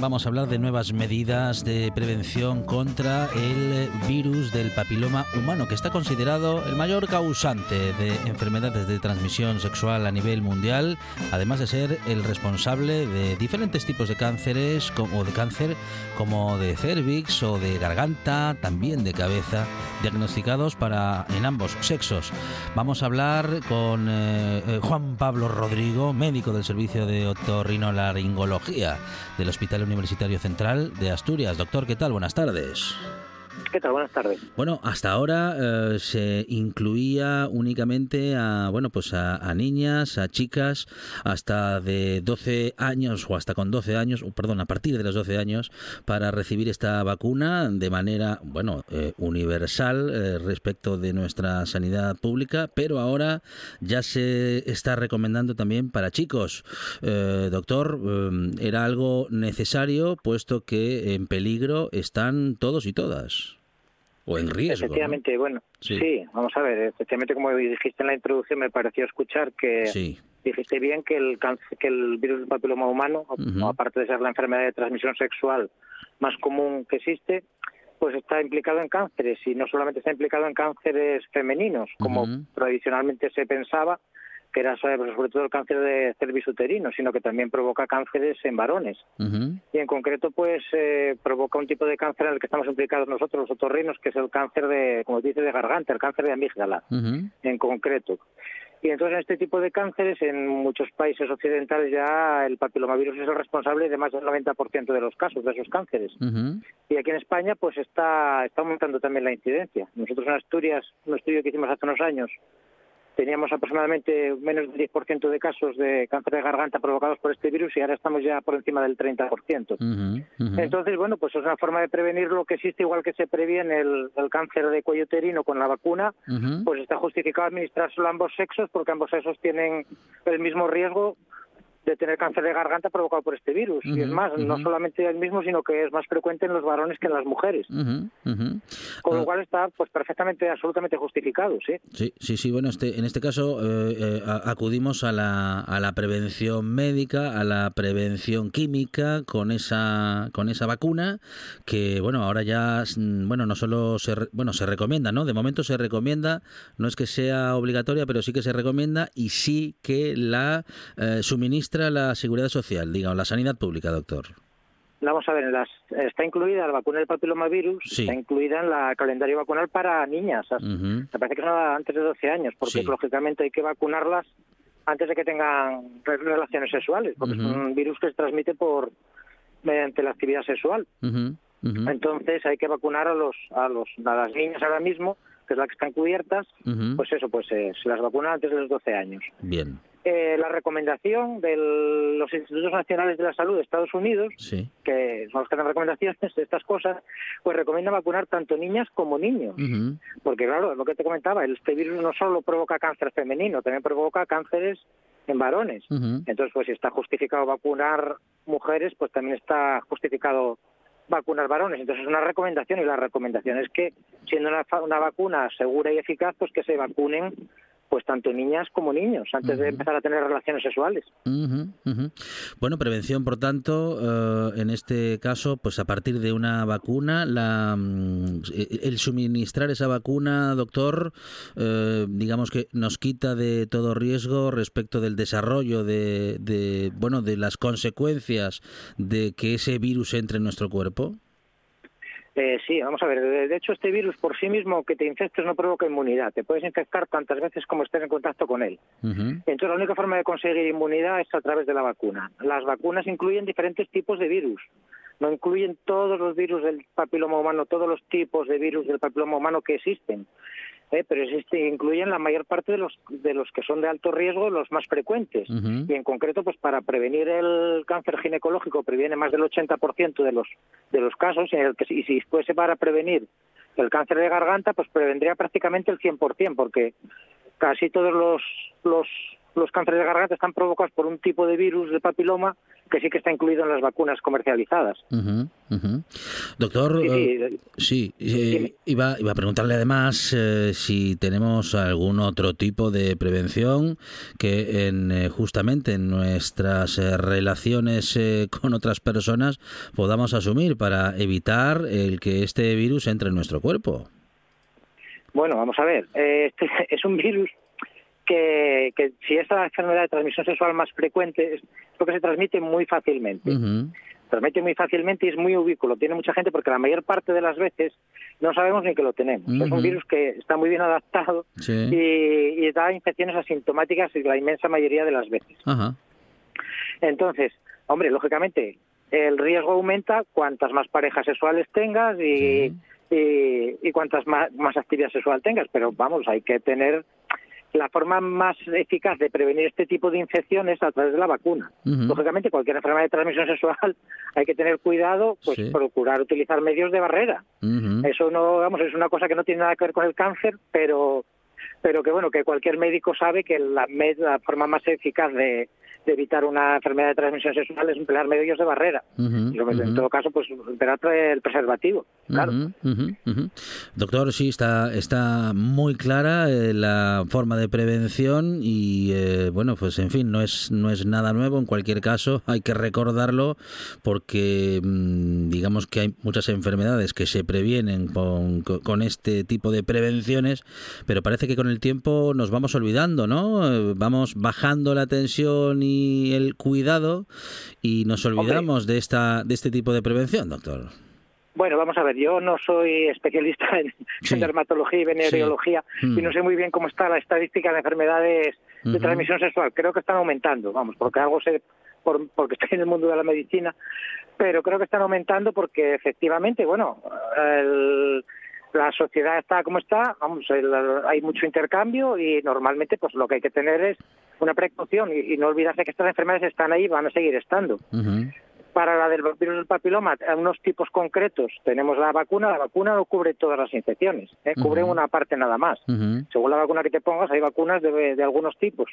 Vamos a hablar de nuevas medidas de prevención contra el virus del papiloma humano, que está considerado el mayor causante de enfermedades de transmisión sexual a nivel mundial, además de ser el responsable de diferentes tipos de cánceres, como de cáncer, como de cervix o de garganta, también de cabeza, diagnosticados para en ambos sexos. Vamos a hablar con eh, eh, Juan Pablo Rodrigo, médico del Servicio de Otorrinolaringología del Hospital Universitario Central de Asturias. Doctor, ¿qué tal? Buenas tardes. ¿Qué tal? Buenas tardes. Bueno, hasta ahora eh, se incluía únicamente a, bueno, pues a, niñas, a chicas hasta de 12 años o hasta con 12 años, perdón, a partir de los 12 años para recibir esta vacuna de manera, bueno, eh, universal eh, respecto de nuestra sanidad pública, pero ahora ya se está recomendando también para chicos. doctor, era algo necesario puesto que en peligro están todos y todas o en riesgo. Efectivamente, bueno, sí. vamos a ver, efectivamente como dijiste en la introducción me pareció escuchar que dijiste bien que el que el virus del papiloma humano, aparte de ser la enfermedad de transmisión sexual más común que existe, pues está implicado en cánceres y no solamente está implicado en cánceres femeninos, como tradicionalmente se pensaba, que era sobre, todo el cáncer de cervix uterino, sino que también provoca cánceres en varones. Y en concreto, pues eh, provoca un tipo de cáncer en el que estamos implicados nosotros, los otorrinos, que es el cáncer de, como dice, de garganta, el cáncer de amígdala, en concreto. Y entonces en este tipo de cánceres, en muchos países occidentales ya el papilomavirus es el responsable de más del 90% de los casos de esos cánceres. Y aquí en España pues está, está aumentando también la incidencia. Nosotros en Asturias, un estudio que hicimos hace unos años, teníamos aproximadamente menos del 10% de casos de cáncer de garganta provocados por este virus y ahora estamos ya por encima del 30%. Entonces, bueno, pues es una forma de prevenir lo que existe, igual que se previene el, cáncer de cuello uterino con la vacuna, pues está justificado administrárselo a ambos sexos porque ambos sexos tienen el mismo riesgo de tener cáncer de garganta provocado por este virus. y es más, no solamente el mismo, sino que es más frecuente en los varones que en las mujeres. Con lo ah. cual está pues perfectamente, absolutamente justificado, ¿sí? Sí, sí, sí. Bueno, este, en este caso eh, eh, acudimos a la, a la prevención médica, a la prevención química con esa, con esa vacuna que, bueno, ahora ya, mm, bueno, no solo se, bueno, se recomienda, ¿no? De momento se recomienda, no es que sea obligatoria, pero sí que se recomienda y sí que la eh, suministra la seguridad social, digamos, la sanidad pública, doctor? Vamos a ver, está incluida la vacuna del papilomavirus, está incluida en la calendario vacunal para niñas. Me parece que son antes de 12 años, porque lógicamente hay que vacunarlas antes de que tengan relaciones sexuales, porque es un virus que se transmite por mediante la actividad sexual. Entonces hay que vacunar a los a los a las niñas ahora mismo, que es la que están cubiertas, pues eso, pues eh, se las vacuna antes de los 12 años. Bien. Eh, la recomendación de los Institutos Nacionales de la Salud de Estados Unidos, que son los que dan recomendaciones de estas cosas, pues recomienda vacunar tanto niñas como niños. Porque claro, lo que te comentaba, este virus no solo provoca cáncer femenino, también provoca cánceres en varones. Entonces, pues si está justificado vacunar mujeres, pues también está justificado vacunar varones. Entonces es una recomendación y la recomendación es que, siendo una, una vacuna segura y eficaz, pues que se vacunen pues tanto niñas como niños antes de empezar a tener relaciones sexuales. Bueno, prevención, por tanto, eh, en este caso, pues a partir de una vacuna, la, mm, el suministrar esa vacuna, doctor, eh, digamos que nos quita de todo riesgo respecto del desarrollo de, de, bueno, de las consecuencias de que ese virus entre en nuestro cuerpo. Eh, sí, vamos a ver. De hecho, este virus por sí mismo que te infectes no provoca inmunidad. Te puedes infectar tantas veces como estés en contacto con él. Entonces, la única forma de conseguir inmunidad es a través de la vacuna. Las vacunas incluyen diferentes tipos de virus. No incluyen todos los virus del papiloma humano, todos los tipos de virus del papiloma humano que existen. ¿Eh? pero existe, incluyen la mayor parte de los, de los que son de alto riesgo, los más frecuentes. Y en concreto, pues para prevenir el cáncer ginecológico, previene más del 80% de los, de los casos, y, el que, y si fuese para prevenir el cáncer de garganta, pues prevendría prácticamente el 100%, porque casi todos los, los los cánceres de garganta están provocados por un tipo de virus de papiloma que sí que está incluido en las vacunas comercializadas. Doctor, sí, eh, eh, iba, iba, a preguntarle además eh, si tenemos algún otro tipo de prevención que en, justamente en nuestras relaciones con otras personas podamos asumir para evitar el que este virus entre en nuestro cuerpo. Bueno, vamos a ver. Este es un virus que, que si esta enfermedad de transmisión sexual más frecuente es porque se transmite muy fácilmente. Transmite muy fácilmente y es muy ubículo. Tiene mucha gente porque la mayor parte de las veces no sabemos ni que lo tenemos. Es un virus que está muy bien adaptado y, da infecciones asintomáticas la inmensa mayoría de las veces. Entonces, hombre, lógicamente, el riesgo aumenta cuantas más parejas sexuales tengas y, y, y, cuantas más, más actividad sexual tengas. Pero vamos, hay que tener la forma más eficaz de prevenir este tipo de infecciones es a través de la vacuna. Lógicamente, cualquier enfermedad de transmisión sexual hay que tener cuidado, pues procurar utilizar medios de barrera. Eso no, vamos, es una cosa que no tiene nada que ver con el cáncer, pero pero que bueno, que cualquier médico sabe que la, la forma más eficaz de, de evitar una enfermedad de transmisión sexual es emplear medios de barrera. En todo caso, pues emplear el preservativo. Claro. Doctor, sí, está, está muy clara eh, la forma de prevención y, eh, bueno, pues en fin, no es, no es nada nuevo. En cualquier caso, hay que recordarlo porque mm, digamos que hay muchas enfermedades que se previenen con, con este tipo de prevenciones, pero parece que con el tiempo nos vamos olvidando, ¿no? Eh, vamos bajando la tensión y el cuidado y nos olvidamos de esta de este tipo de prevención, doctor. Bueno, vamos a ver, yo no soy especialista en, dermatología y venereología y no sé muy bien cómo está la estadística de enfermedades de transmisión sexual. Creo que están aumentando, vamos, porque algo sé por, porque estoy en el mundo de la medicina, pero creo que están aumentando porque efectivamente, bueno, el, la sociedad está como está, vamos, hay mucho intercambio y normalmente pues lo que hay que tener es una precaución y, no olvidarse que estas enfermedades están ahí y van a seguir estando. Para la del virus del papiloma, a unos tipos concretos tenemos la vacuna, la vacuna no cubre todas las infecciones, ¿eh? cubre una parte nada más. Según la vacuna que te pongas, hay vacunas de, algunos tipos,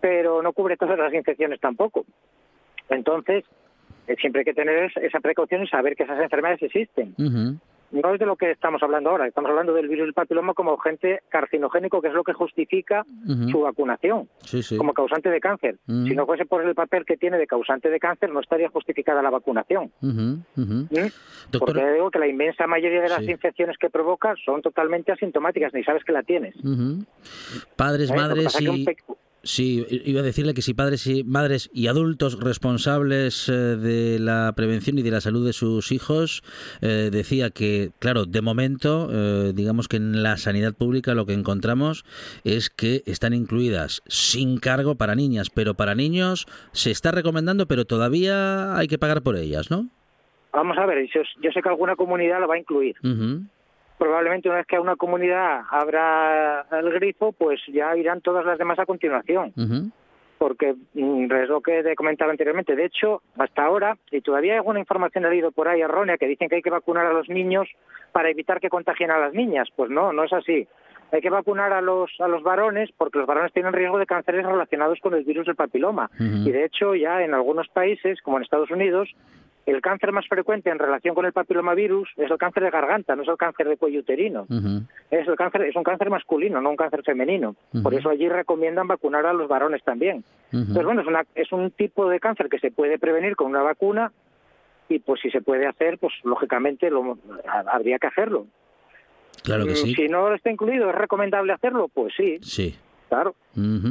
pero no cubre todas las infecciones tampoco. Entonces, eh, siempre hay que tener esa precaución y saber que esas enfermedades existen no es de lo que estamos hablando ahora, estamos hablando del virus del papiloma como agente carcinogénico, que es lo que justifica su vacunación como causante de cáncer. Si no fuese por el papel que tiene de causante de cáncer, no estaría justificada la vacunación. ¿Mm? Porque digo que la inmensa mayoría de las infecciones que provoca son totalmente asintomáticas, ni sabes que la tienes. Padres, ¿Eh? madres y... Sí, iba a decirle que si padres y madres y adultos responsables eh, de la prevención y de la salud de sus hijos, eh, decía que, claro, de momento, eh, digamos que en la sanidad pública lo que encontramos es que están incluidas sin cargo para niñas, pero para niños se está recomendando, pero todavía hay que pagar por ellas, ¿no? Vamos a ver, yo, sé que alguna comunidad lo va a incluir probablemente una vez que a una comunidad abra el grifo, pues ya irán todas las demás a continuación. Porque mm, es lo que he comentado anteriormente. De hecho, hasta ahora, y todavía hay alguna información he leído por ahí errónea que dicen que hay que vacunar a los niños para evitar que contagien a las niñas. Pues no, no es así. Hay que vacunar a los, a los varones porque los varones tienen riesgo de cánceres relacionados con el virus del papiloma. Y de hecho, ya en algunos países, como en Estados Unidos, el cáncer más frecuente en relación con el papilomavirus es el cáncer de garganta, no es el cáncer de cuello uterino. Es el cáncer, es un cáncer masculino, no un cáncer femenino. Por eso allí recomiendan vacunar a los varones también. Entonces, bueno, es, una, es un tipo de cáncer que se puede prevenir con una vacuna y pues si se puede hacer, pues lógicamente lo, habría que hacerlo. Claro que sí. Si no está incluido, ¿es recomendable hacerlo? Pues sí. Sí. Claro,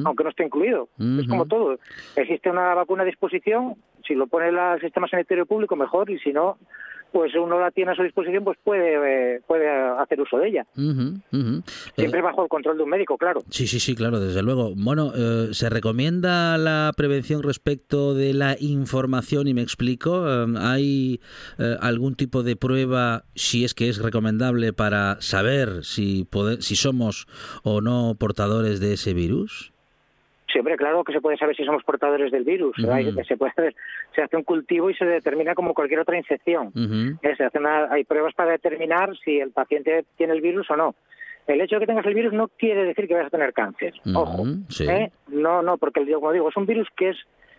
aunque no esté incluido. Es como todo. Existe una vacuna a disposición, si lo pone el sistema sanitario público, mejor, y si no, pues uno la tiene a su disposición, pues puede, eh, puede hacer uso de ella. Siempre eh, bajo el control de un médico, claro. Sí, sí, sí, claro, desde luego. Bueno, eh, ¿se recomienda la prevención respecto de la información? Y me explico, ¿hay algún tipo de prueba, si es que es recomendable, para saber si, si somos o no portadores de ese virus? Siempre, claro que se puede saber si somos portadores del virus. se, puede se hace un cultivo y se determina como cualquier otra infección. Eh, se hace hay pruebas para determinar si el paciente tiene el virus o no. El hecho de que tengas el virus no quiere decir que vas a tener cáncer. Ojo. ¿eh? No, no, porque como digo, es un virus que es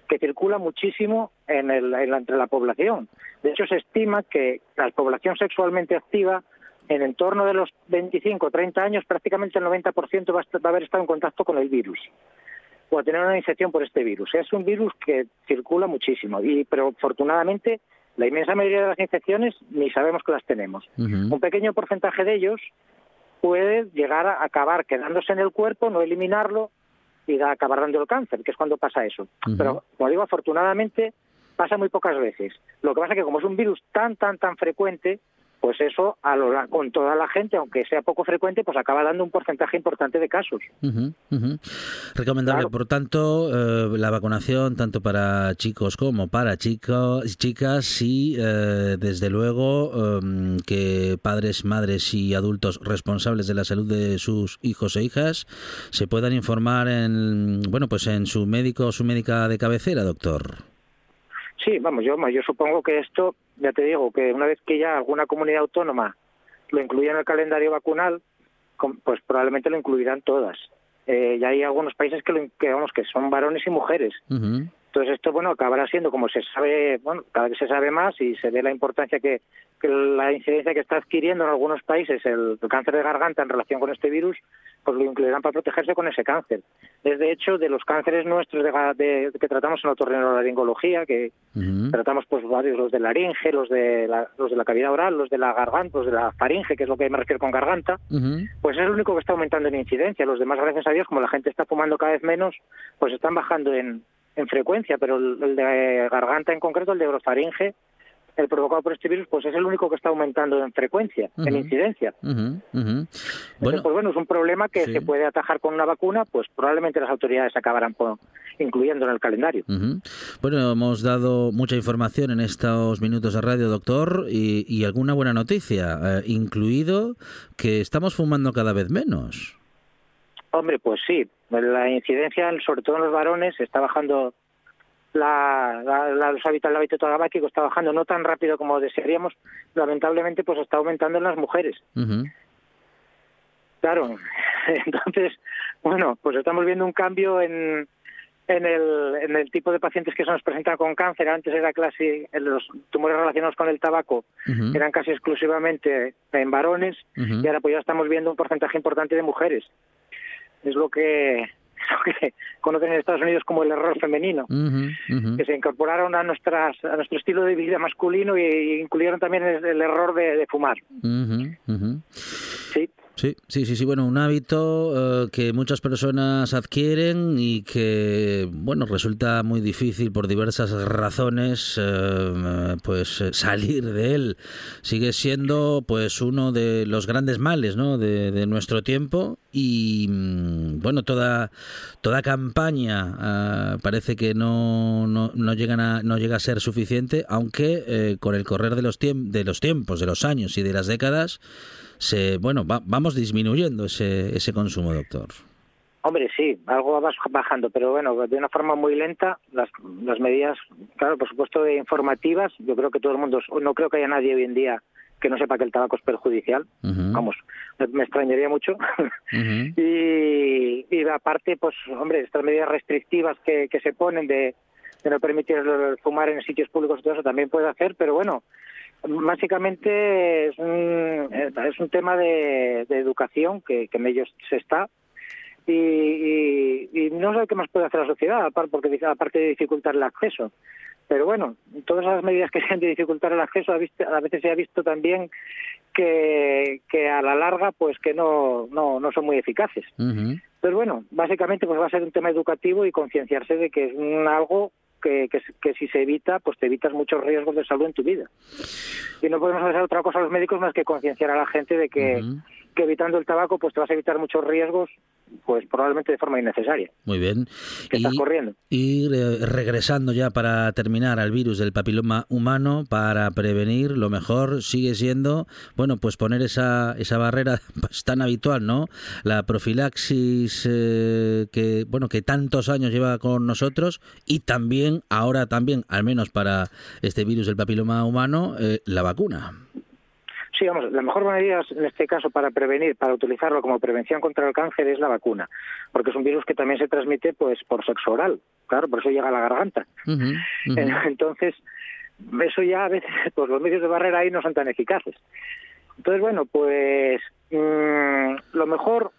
que circula muchísimo en el, entre la población. De hecho, se estima que la población sexualmente activa en el entorno de los 25 o 30 años, prácticamente el 90% va a haber estado en contacto con el virus o a tener una infección por este virus. Es un virus que circula muchísimo, y pero afortunadamente la inmensa mayoría de las infecciones ni sabemos que las tenemos. Un pequeño porcentaje de ellos puede llegar a acabar quedándose en el cuerpo, no eliminarlo y acabar dando el cáncer, que es cuando pasa eso. Pero, como digo, afortunadamente pasa muy pocas veces. Lo que pasa es que como es un virus tan, tan, tan frecuente, pues eso a lo, con toda la gente, aunque sea poco frecuente, pues acaba dando un porcentaje importante de casos. Recomendable, por tanto, eh, la vacunación tanto para chicos como para chicos, chicas y eh, desde luego em, que padres, madres y adultos responsables de la salud de sus hijos e hijas se puedan informar en bueno pues en su médico o su médica de cabecera, doctor. Sí, vamos, yo, yo supongo que esto, ya te digo, que una vez que ya alguna comunidad autónoma lo incluya en el calendario vacunal, pues probablemente lo incluirán todas. Eh, ya hay algunos países que, lo, que, que son varones y mujeres. Entonces esto, bueno, acabará siendo como se sabe, bueno, cada vez se sabe más y se ve la importancia que, la incidencia que está adquiriendo en algunos países el, cáncer de garganta en relación con este virus, pues lo incluirán para protegerse con ese cáncer. Es de hecho de los cánceres nuestros de, que tratamos en otorrinolaringología, que tratamos pues varios, los de laringe, los de la, los de la cavidad oral, los de la garganta, los de la faringe, que es lo que me refiero con garganta, pues es el único que está aumentando en incidencia. Los demás, gracias a Dios, como la gente está fumando cada vez menos, pues están bajando en en frecuencia, pero el, de garganta en concreto, el de orofaringe, el provocado por este virus, pues es el único que está aumentando en frecuencia, en incidencia. Bueno, pues bueno, es un problema que se puede atajar con una vacuna, pues probablemente las autoridades acabarán incluyendo en el calendario. Bueno, hemos dado mucha información en estos minutos de radio, doctor, y, alguna buena noticia, eh, incluido que estamos fumando cada vez menos. Hombre, pues sí. La incidencia, sobre todo en los varones, está bajando la, la, los hábitos, el hábito tabáquico está bajando no tan rápido como desearíamos. Lamentablemente, pues está aumentando en las mujeres. Claro. Entonces, bueno, pues estamos viendo un cambio en, en el, en el tipo de pacientes que se nos presentan con cáncer. Antes era casi los tumores relacionados con el tabaco eran casi exclusivamente en varones y ahora pues ya estamos viendo un porcentaje importante de mujeres es lo que, conocen en Estados Unidos como el error femenino, que se incorporaron a nuestras a nuestro estilo de vida masculino e incluyeron también el, error de, fumar. Sí. Sí, sí, sí, sí. Bueno, un hábito eh, que muchas personas adquieren y que, bueno, resulta muy difícil por diversas razones, eh, pues eh, salir de él. Sigue siendo, pues, uno de los grandes males, ¿no? De, nuestro tiempo y, mm, bueno, toda toda campaña parece que no no, no, llegan a, no llega a ser suficiente, aunque con el correr de los de los tiempos, de los años y de las décadas se, bueno, vamos disminuyendo ese, ese consumo, doctor. Hombre, sí, algo va bajando, pero bueno, de una forma muy lenta. Las, las medidas, claro, por supuesto, informativas. Yo creo que todo el mundo, no creo que haya nadie hoy en día que no sepa que el tabaco es perjudicial. Vamos, me extrañaría mucho. y, y aparte, pues, hombre, estas medidas restrictivas que, que se ponen de, de no permitir fumar en sitios públicos y todo eso también puede hacer, pero bueno, básicamente es un, es un tema de, educación que, que en ellos se está y, y, no sé qué más puede hacer la sociedad, aparte, porque, aparte de dificultar el acceso. Pero bueno, todas las medidas que sean de dificultar el acceso, a veces se ha visto también que, que a la larga pues que no, no, no son muy eficaces. Pero bueno, básicamente pues va a ser un tema educativo y concienciarse de que es algo que, que, si se evita, pues te evitas muchos riesgos de salud en tu vida. Y no podemos hacer otra cosa los médicos más que concienciar a la gente de que, que evitando el tabaco, pues te vas a evitar muchos riesgos pues probablemente de forma innecesaria. Muy bien. Que y, estás corriendo. Y regresando ya para terminar al virus del papiloma humano, para prevenir, lo mejor sigue siendo, bueno, pues poner esa, esa barrera pues, tan habitual, ¿no? La profilaxis eh, que, bueno, que tantos años lleva con nosotros y también, ahora también, al menos para este virus del papiloma humano, eh, la vacuna. Sí, vamos, la mejor manera en este caso para prevenir, para utilizarlo como prevención contra el cáncer es la vacuna, porque es un virus que también se transmite pues por sexo oral, claro, por eso llega a la garganta. Entonces, eso ya a veces, pues los medios de barrera ahí no son tan eficaces. Entonces, bueno, pues mm, lo mejor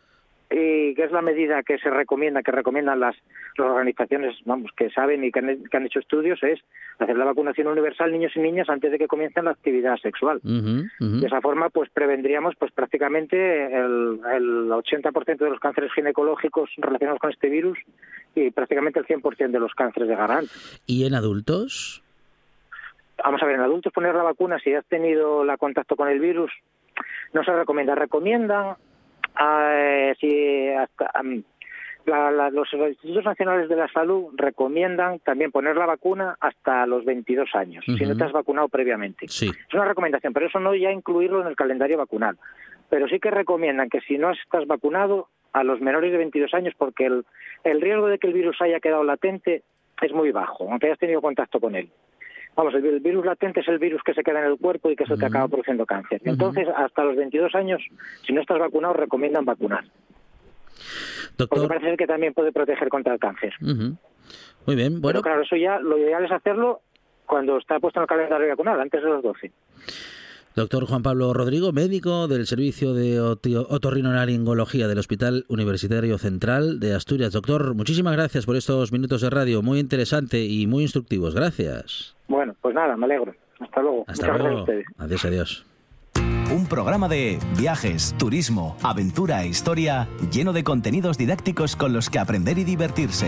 y que es la medida que se recomienda, que recomiendan las, organizaciones vamos, que saben y que han, hecho estudios, es hacer la vacunación universal niños y niñas antes de que comiencen la actividad sexual. De esa forma, pues prevendríamos pues prácticamente el, el 80% de los cánceres ginecológicos relacionados con este virus y prácticamente el 100% de los cánceres de garganta. ¿Y en adultos? Vamos a ver, en adultos poner la vacuna, si has tenido la contacto con el virus, no se recomienda. Recomiendan Ah, si hasta, los institutos nacionales de la salud recomiendan también poner la vacuna hasta los 22 años, si no te has vacunado previamente. Es una recomendación, pero eso no ya incluirlo en el calendario vacunal. Pero sí que recomiendan que si no estás vacunado a los menores de 22 años, porque el, el riesgo de que el virus haya quedado latente es muy bajo, aunque hayas tenido contacto con él. Vamos, el virus latente es el virus que se queda en el cuerpo y que es el que acaba produciendo cáncer. Entonces, hasta los 22 años, si no estás vacunado, recomiendan vacunar. Doctor... Porque parece que también puede proteger contra el cáncer. Muy bien, bueno. Pero claro, eso ya lo ideal es hacerlo cuando está puesto en el calendario vacunal, antes de los 12. Doctor Juan Pablo Rodrigo, médico del Servicio de Otorrinolaringología del Hospital Universitario Central de Asturias. Doctor, muchísimas gracias por estos minutos de radio, muy interesante y muy instructivos. Gracias. Bueno, pues nada, me alegro. Hasta luego. Hasta luego. Adiós, adiós. Un programa de viajes, turismo, aventura e historia lleno de contenidos didácticos con los que aprender y divertirse.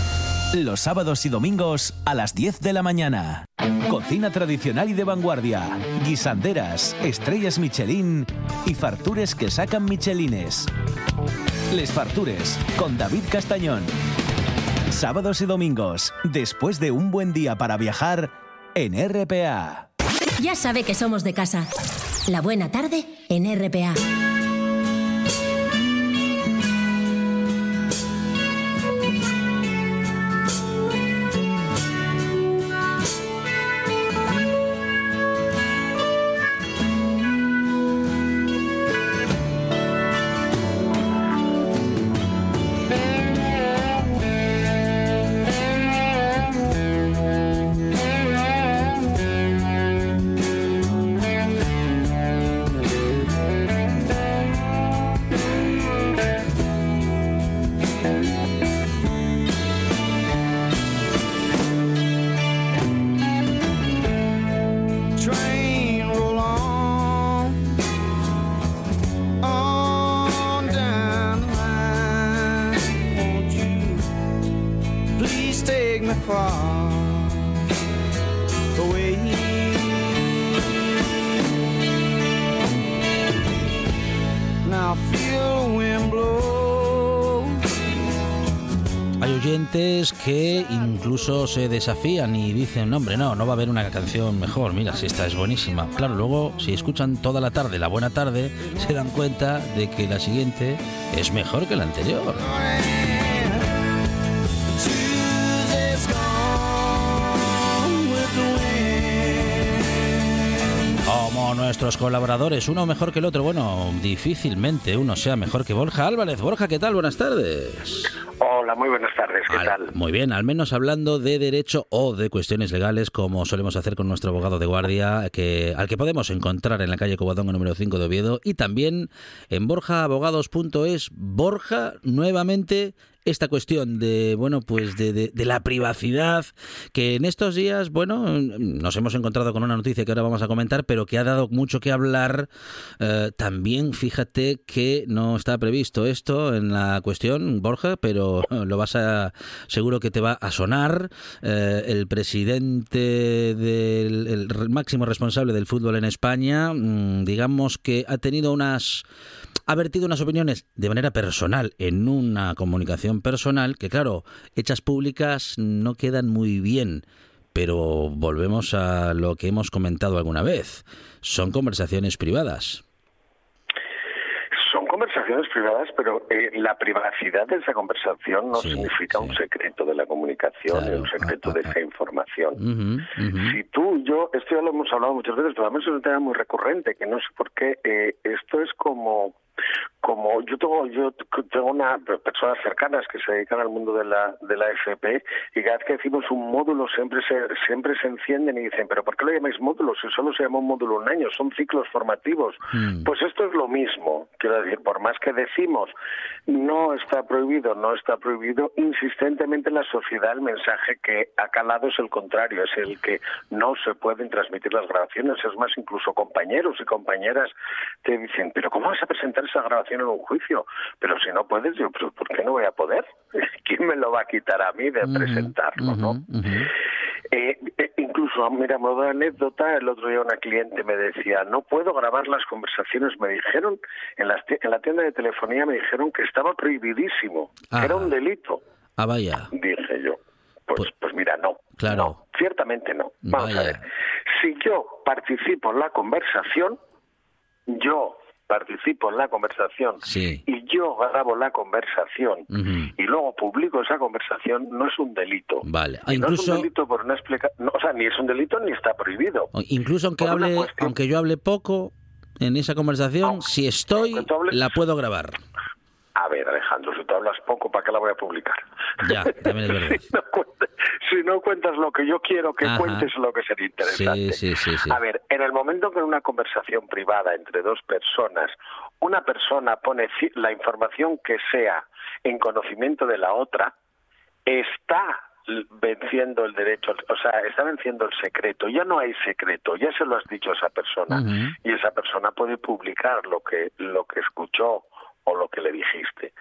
Los sábados y domingos a las 10 de la mañana. Cocina tradicional y de vanguardia, guisanderas, estrellas Michelin y fartures que sacan Michelines. Les Fartures con David Castañón. Sábados y domingos, después de un buen día para viajar en RPA. Ya sabe que somos de casa. La buena tarde en RPA. Que incluso se desafían y dicen, hombre, no, no va a haber una canción mejor, mira, si esta es buenísima. Claro, luego si escuchan toda la tarde, la buena tarde, se dan cuenta de que la siguiente es mejor que la anterior. Como nuestros colaboradores, uno mejor que el otro. Bueno, difícilmente uno sea mejor que Borja Álvarez. Borja, ¿qué tal? Buenas tardes. Hola, muy buenas tardes. ¿Qué tal? Muy bien, al menos hablando de derecho o de cuestiones legales, como solemos hacer con nuestro abogado de guardia, que, al que podemos encontrar en la calle Cobadonga número 5 de Oviedo y también en borjaabogados.es. Borja, nuevamente esta cuestión de bueno pues de, de, la privacidad que en estos días bueno nos hemos encontrado con una noticia que ahora vamos a comentar pero que ha dado mucho que hablar. Eh, también fíjate que no está previsto esto en la cuestión Borja pero lo vas a seguro que te va a sonar. Eh, el presidente del el máximo responsable del fútbol en España mm, digamos que ha tenido unas ha vertido unas opiniones de manera personal en una comunicación personal que, claro, hechas públicas no quedan muy bien. Pero volvemos a lo que hemos comentado alguna vez. Son conversaciones privadas son conversaciones privadas, pero eh, la privacidad de esa conversación no significa un secreto de la comunicación, un secreto ah, de ah, esa ah. información. Si tú, yo, esto ya lo hemos hablado muchas veces, pero además es un tema muy recurrente, que no sé por qué, eh, esto es como como yo tengo yo tengo una personas cercanas que se dedican al mundo de la de la FP y cada vez que decimos un módulo siempre se siempre se encienden y dicen pero por qué lo llamáis módulo si solo se llama un módulo un año son ciclos formativos hmm. pues esto es lo mismo. Quiero decir por más que decimos no está prohibido no está prohibido insistentemente en la sociedad el mensaje que ha calado es el contrario es el que no se pueden transmitir las grabaciones. Es más incluso compañeros y compañeras te dicen pero cómo vas a presentar esa grabación en un juicio. Pero si no puedes, yo, pues, ¿por qué no voy a poder? ¿Quién me lo va a quitar a mí de presentarlo, no? Eh, eh, incluso, mira, modo de anécdota, el otro día una cliente me decía, no puedo grabar las conversaciones. Me dijeron, en, en la tienda de telefonía me dijeron que estaba prohibidísimo, era un delito. Ah, vaya. Dije yo. Pues, pues, pues mira, no. Claro. ciertamente no. Vamos a ver. Si yo participo en la conversación, yo participo en la conversación y yo grabo la conversación y luego publico esa conversación, no es un delito. Vale. incluso... No es un delito por una explicación. o sea, ni es un delito ni está prohibido. Incluso aunque, hable, aunque yo hable poco en esa conversación, si estoy, la puedo grabar. A ver, Alejandro, si tú hablas poco, ¿para qué la voy a publicar? Ya, también es verdad. si, no cuentas, lo que yo quiero que cuentes, lo que sería interesante. Sí, sí, sí, a ver, en el momento que en una conversación privada entre dos personas, una persona pone la información que sea en conocimiento de la otra, está venciendo el derecho, o sea, está venciendo el secreto. Ya no hay secreto, ya se lo has dicho a esa persona y esa persona puede publicar lo que lo que escuchó o lo que le dijiste.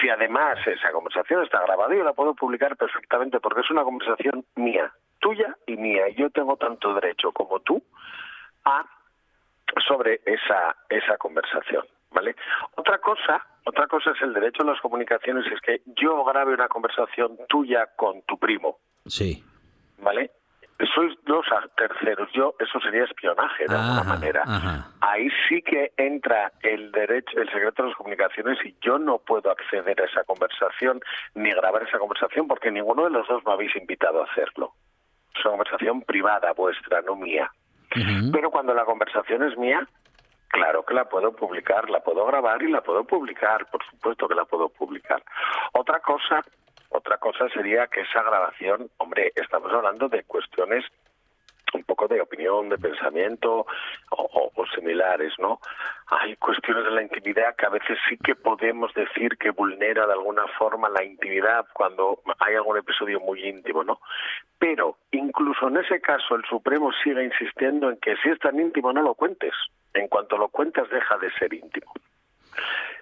Si además esa conversación está grabada, yo la puedo publicar perfectamente porque es una conversación mía, tuya y mía. Y yo tengo tanto derecho como tú a sobre esa esa conversación, ¿vale? Otra cosa, otra cosa es el derecho a las comunicaciones, es que yo grabe una conversación tuya con tu primo. Sí. ¿Vale? Sois dos terceros. Yo, eso sería espionaje de alguna manera. Ahí sí que entra el derecho, el secreto de las comunicaciones y yo no puedo acceder a esa conversación ni grabar esa conversación porque ninguno de los dos me habéis invitado a hacerlo. Es una conversación privada vuestra, no mía. Pero cuando la conversación es mía, claro que la puedo publicar, la puedo grabar y la puedo publicar, por supuesto que la puedo publicar. Otra cosa otra cosa sería que esa grabación, hombre, estamos hablando de cuestiones un poco de opinión, de pensamiento o, similares, ¿no? Hay cuestiones de la intimidad que a veces sí que podemos decir que vulnera de alguna forma la intimidad cuando hay algún episodio muy íntimo, ¿no? Pero incluso en ese caso el Supremo sigue insistiendo en que si es tan íntimo no lo cuentes. En cuanto lo cuentas deja de ser íntimo.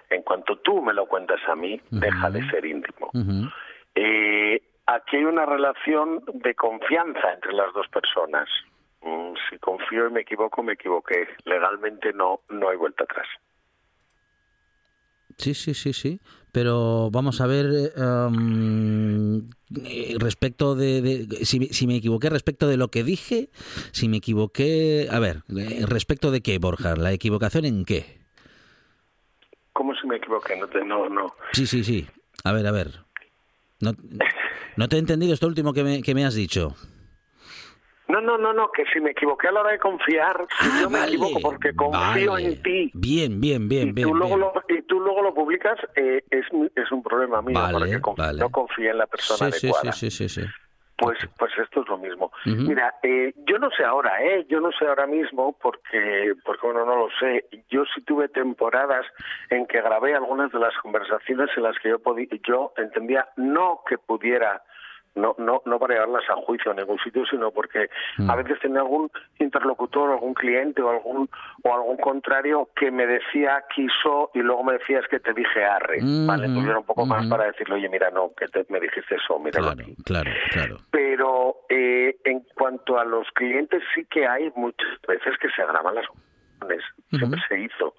En cuanto tú me lo cuentas a mí, deja de ser íntimo. Eh, aquí hay una relación de confianza entre las dos personas. Mm, si confío y me equivoco, me equivoqué. Legalmente no, no hay vuelta atrás. Sí, sí, sí, sí. Pero vamos a ver eh, respecto de, si, si, me equivoqué respecto de lo que dije, si me equivoqué, a ver, eh, respecto de qué, Borja, la equivocación en qué. ¿Cómo si me equivoqué? No, te, no, no. Sí, sí, sí. A ver, a ver. No, no te he entendido esto último que me, que me has dicho. No, no, no, no, que si me equivoqué a la hora de confiar, si ah, yo me equivoco porque confío en ti. Bien, bien, bien, y bien. Tú luego Lo, y tú luego lo publicas, eh, es, es un problema mío, porque no confío en la persona adecuada. Sí, sí, sí, sí. Pues, pues esto es lo mismo. Mira, eh, yo no sé ahora, ¿eh? Yo no sé ahora mismo porque, porque, bueno, no lo sé. Yo sí tuve temporadas en que grabé algunas de las conversaciones en las que yo, podía, yo entendía no que pudiera no, no, no para llevarlas a juicio en ningún sitio, sino porque a mm. veces tenía algún interlocutor, algún cliente o algún o algún contrario que me decía quiso y luego me decía es que te dije arre, ¿vale? Entonces era un poco más para decirle, oye, mira, no, que me dijiste eso, mira claro, Claro, claro. Pero eh, en cuanto a los clientes sí que hay muchas veces que se agravan las siempre se hizo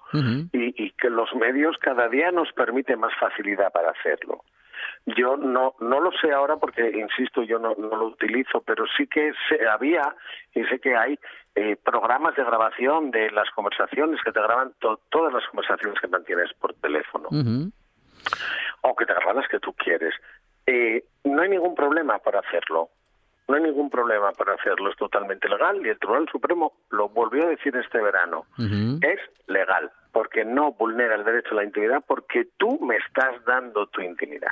y, y que los medios cada día nos permiten más facilidad para hacerlo. Yo no, no lo sé ahora porque, insisto, yo no, no lo utilizo, pero sí que se, había y sé que hay eh, programas de grabación de las conversaciones que te graban todas las conversaciones que mantienes por teléfono. O que te graban las que tú quieres. Eh, no hay ningún problema para hacerlo. No hay ningún problema para hacerlo, es totalmente legal y el Tribunal Supremo lo volvió a decir este verano. Es legal porque no vulnera el derecho a la intimidad porque tú me estás dando tu intimidad.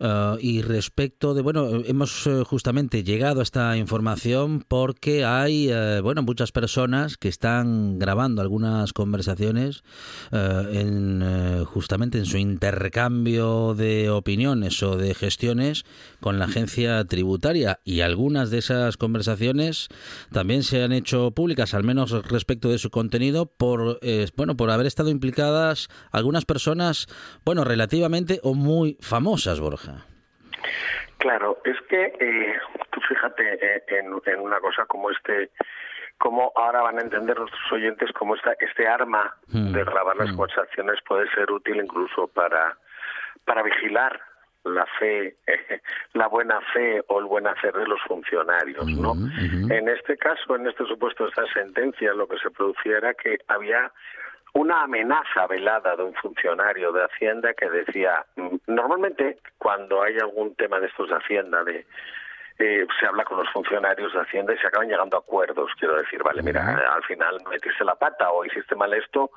Ah, y respecto de, bueno, hemos eh, justamente llegado a esta información porque hay, eh, bueno, muchas personas que están grabando algunas conversaciones eh, en, justamente en su intercambio de opiniones o de gestiones con la agencia tributaria y algunas de esas conversaciones también se han hecho públicas, al menos respecto de su contenido, por, bueno, por haber estado implicadas algunas personas, bueno, relativamente o muy famosas, Borja. Claro, es que eh, tú fíjate eh, en, una cosa como este, como ahora van a entender nuestros oyentes cómo esta, este arma hmm. de grabar las hmm. conversaciones puede ser útil incluso para, para vigilar la fe, la buena fe o el buen hacer de los funcionarios, ¿no? Hmm, en este caso, en este supuesto, esta sentencia, lo que se producía era que había una amenaza velada de un funcionario de Hacienda que decía, mm, normalmente cuando hay algún tema de estos de Hacienda, de eh, se habla con los funcionarios de Hacienda y se acaban llegando a acuerdos. Quiero decir, vale, mira, al final metiste la pata o hiciste mal esto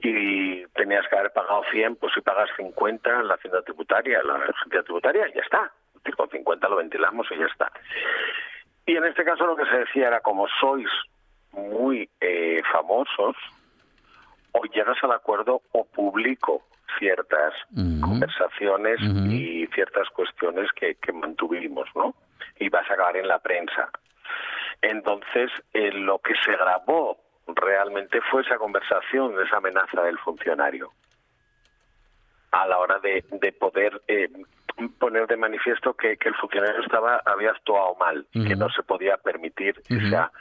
y tenías que haber pagado 100, pues si pagas 50 en la Hacienda Tributaria, la Agencia Tributaria, ya está. Con 50 lo ventilamos y ya está. Y en este caso lo que se decía era, como sois muy eh, famosos, o llegas al acuerdo o publico ciertas conversaciones y ciertas cuestiones que, mantuvimos, ¿no? Y vas a acabar en la prensa. Entonces, eh, lo que se grabó realmente fue esa conversación, esa amenaza del funcionario. A la hora de, de poder eh, poner de manifiesto que, el funcionario estaba había actuado mal, y que no se podía permitir esa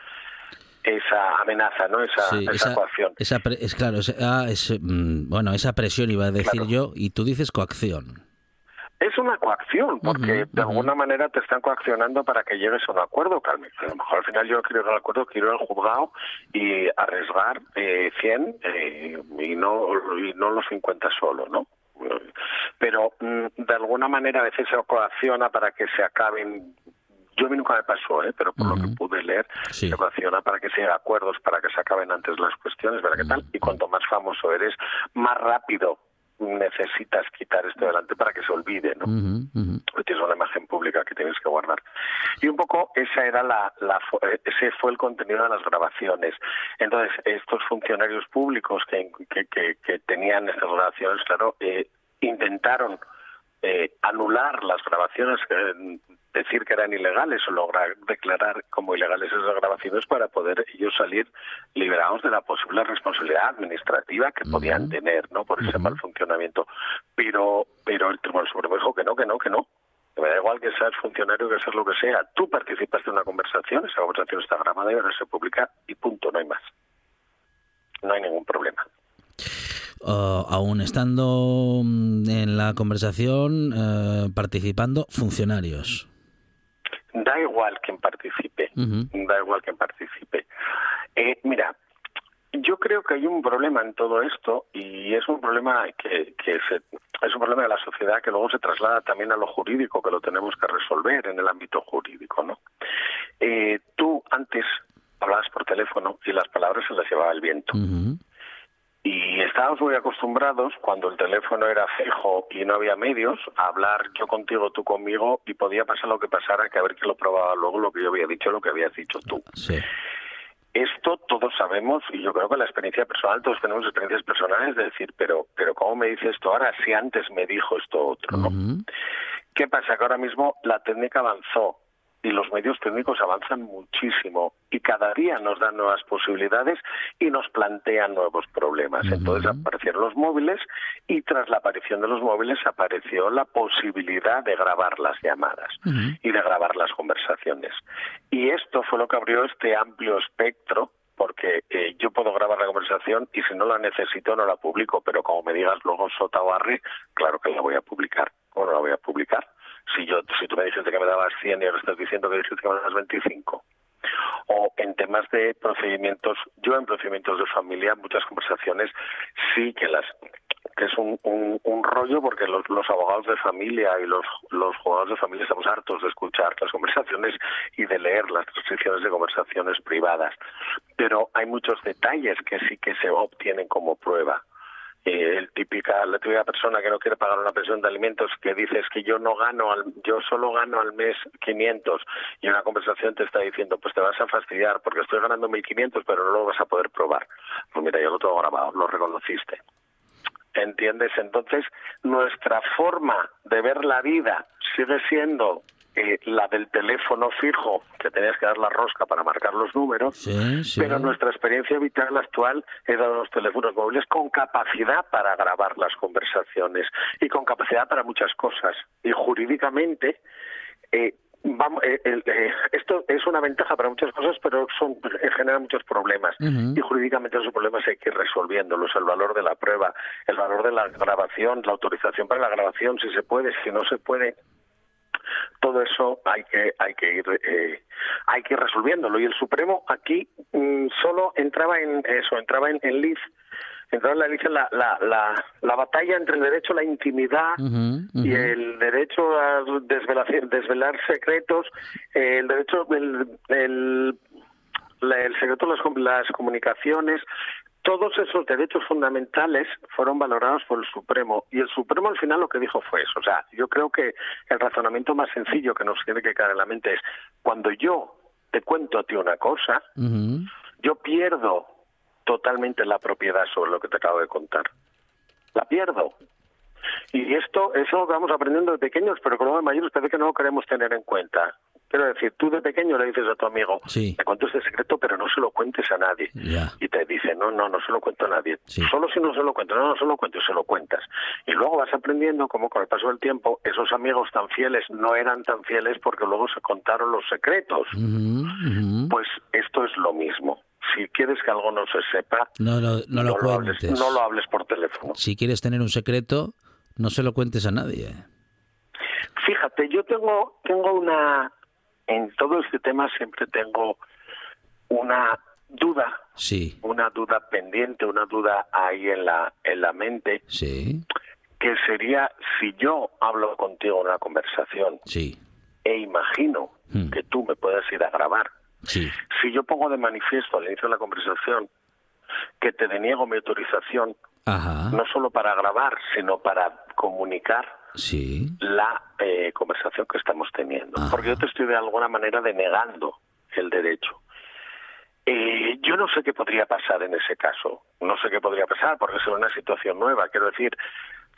esa amenaza, ¿no? Esa, esa, coacción. Esa es claro, ah, es, mm, bueno, esa presión iba a decir yo, y tú dices coacción. Es una coacción, porque de alguna manera te están coaccionando para que llegues a un acuerdo, Carmen. A lo mejor al final yo quiero ir al acuerdo, quiero ir al juzgado y arriesgar eh, 100 eh, y, no, y no los 50 solo, ¿no? Pero mm, de alguna manera a veces se coacciona para que se acaben yo a mí nunca me pasó, ¿eh? pero por lo que pude leer, se relaciona para que se hagan acuerdos, para que se acaben antes las cuestiones, ¿verdad qué tal? Y cuanto más famoso eres, más rápido necesitas quitar esto delante para que se olvide, ¿no? Tienes una imagen pública que tienes que guardar. Y un poco esa era la, ese fue el contenido de las grabaciones. Entonces, estos funcionarios públicos que, que, que, tenían estas grabaciones, claro, eh, intentaron eh, anular las grabaciones eh, decir que eran ilegales o lograr declarar como ilegales esas grabaciones para poder ellos salir liberados de la posible responsabilidad administrativa que podían tener no por ese mal funcionamiento. Pero pero el Tribunal Supremo dijo que no que no que no. Me da igual que seas funcionario que seas lo que sea. Tú participaste en una conversación esa conversación está grabada y ahora se publica y punto no hay más. No hay ningún problema. Aún estando mm, en la conversación eh, participando funcionarios. Da igual quien participe, da igual quien participe. Eh, mira, yo creo que hay un problema en todo esto y es un problema que, que es un problema de la sociedad que luego se traslada también a lo jurídico, que lo tenemos que resolver en el ámbito jurídico, ¿no? Eh, tú antes hablabas por teléfono y las palabras se las llevaba el viento. Y estábamos muy acostumbrados, cuando el teléfono era fijo y no había medios, a hablar yo contigo, tú conmigo, y podía pasar lo que pasara, que a ver quién lo probaba luego lo que yo había dicho, lo que habías dicho tú. Sí. Esto todos sabemos, y yo creo que la experiencia personal, todos tenemos experiencias personales de decir, pero, pero ¿cómo me dice esto ahora si antes me dijo esto otro? ¿no? ¿Qué pasa? Que ahora mismo la técnica avanzó y los medios técnicos avanzan muchísimo y cada día nos dan nuevas posibilidades y nos plantean nuevos problemas. Entonces aparecieron los móviles y tras la aparición de los móviles apareció la posibilidad de grabar las llamadas y de grabar las conversaciones. Y esto fue lo que abrió este amplio espectro porque eh, yo puedo grabar la conversación y si no la necesito no la publico, pero como me digas luego Sota o claro que la voy a publicar o no la voy a publicar si yo si tú me dices que me dabas 100 y ahora estás diciendo que dices que me das 25 o en temas de procedimientos yo en procedimientos de familia muchas conversaciones sí que las que es un, un, rollo porque los, los, abogados de familia y los, los jugadores de familia estamos hartos de escuchar las conversaciones y de leer las transcripciones de conversaciones privadas. Pero hay muchos detalles que sí que se obtienen como prueba típica la típica persona que no quiere pagar una pensión de alimentos que dices que yo no gano al, yo solo gano al mes 500 y una conversación te está diciendo pues te vas a fastidiar porque estoy ganando 1500 pero no lo vas a poder probar pues mira yo lo tengo grabado lo reconociste. ¿entiendes? entonces nuestra forma de ver la vida sigue siendo eh, la del teléfono fijo, que tenías que dar la rosca para marcar los números, pero nuestra experiencia vital actual de los teléfonos móviles con capacidad para grabar las conversaciones y con capacidad para muchas cosas. Y jurídicamente, eh, vamos, eh, esto es una ventaja para muchas cosas, pero son genera muchos problemas. Y jurídicamente esos problemas hay que ir resolviéndolos. El valor de la prueba, el valor de la grabación, la autorización para la grabación, si se puede, si no se puede todo eso hay que hay que ir eh, hay que ir resolviéndolo. Y el Supremo aquí mm, solo entraba en eso entraba en, en Liz entraba en la, la, la, la, batalla entre el derecho a la intimidad y el derecho a desvelar, desvelar secretos el derecho el, el el secreto de las, las comunicaciones, todos esos derechos fundamentales fueron valorados por el Supremo y el Supremo al final lo que dijo fue eso. O sea, yo creo que el razonamiento más sencillo que nos tiene que caer en la mente es cuando yo te cuento a ti una cosa, yo pierdo totalmente la propiedad sobre lo que te acabo de contar. La pierdo. Y esto, eso lo vamos aprendiendo de pequeños, pero como de mayores parece que no lo queremos tener en cuenta. Quiero decir, tú de pequeño le dices a tu amigo, sí. te cuento este secreto, pero no se lo cuentes a nadie. Y te dice, no, no, no se lo cuento a nadie. Solo si no se lo cuento, no, no se lo cuento, se lo cuentas. Y luego vas aprendiendo cómo con el paso del tiempo esos amigos tan fieles no eran tan fieles porque luego se contaron los secretos. Pues esto es lo mismo si quieres que algo no se sepa, no, no, lo, cuentes. no lo hables por teléfono. Si quieres tener un secreto, no se lo cuentes a nadie. Fíjate, yo tengo, tengo una, en todo este tema siempre tengo una duda, sí. una duda pendiente, una duda ahí en la, en la mente, sí. que sería si yo hablo contigo en una conversación sí. e imagino hmm. que tú me puedes ir a grabar, sí. si yo pongo de manifiesto al inicio de la conversación que te deniego mi autorización, no solo para grabar, sino para comunicar sí. la eh, conversación que estamos teniendo. Porque yo te estoy de alguna manera denegando el derecho. Eh, yo no sé qué podría pasar en ese caso. No sé qué podría pasar porque es una situación nueva. Quiero decir,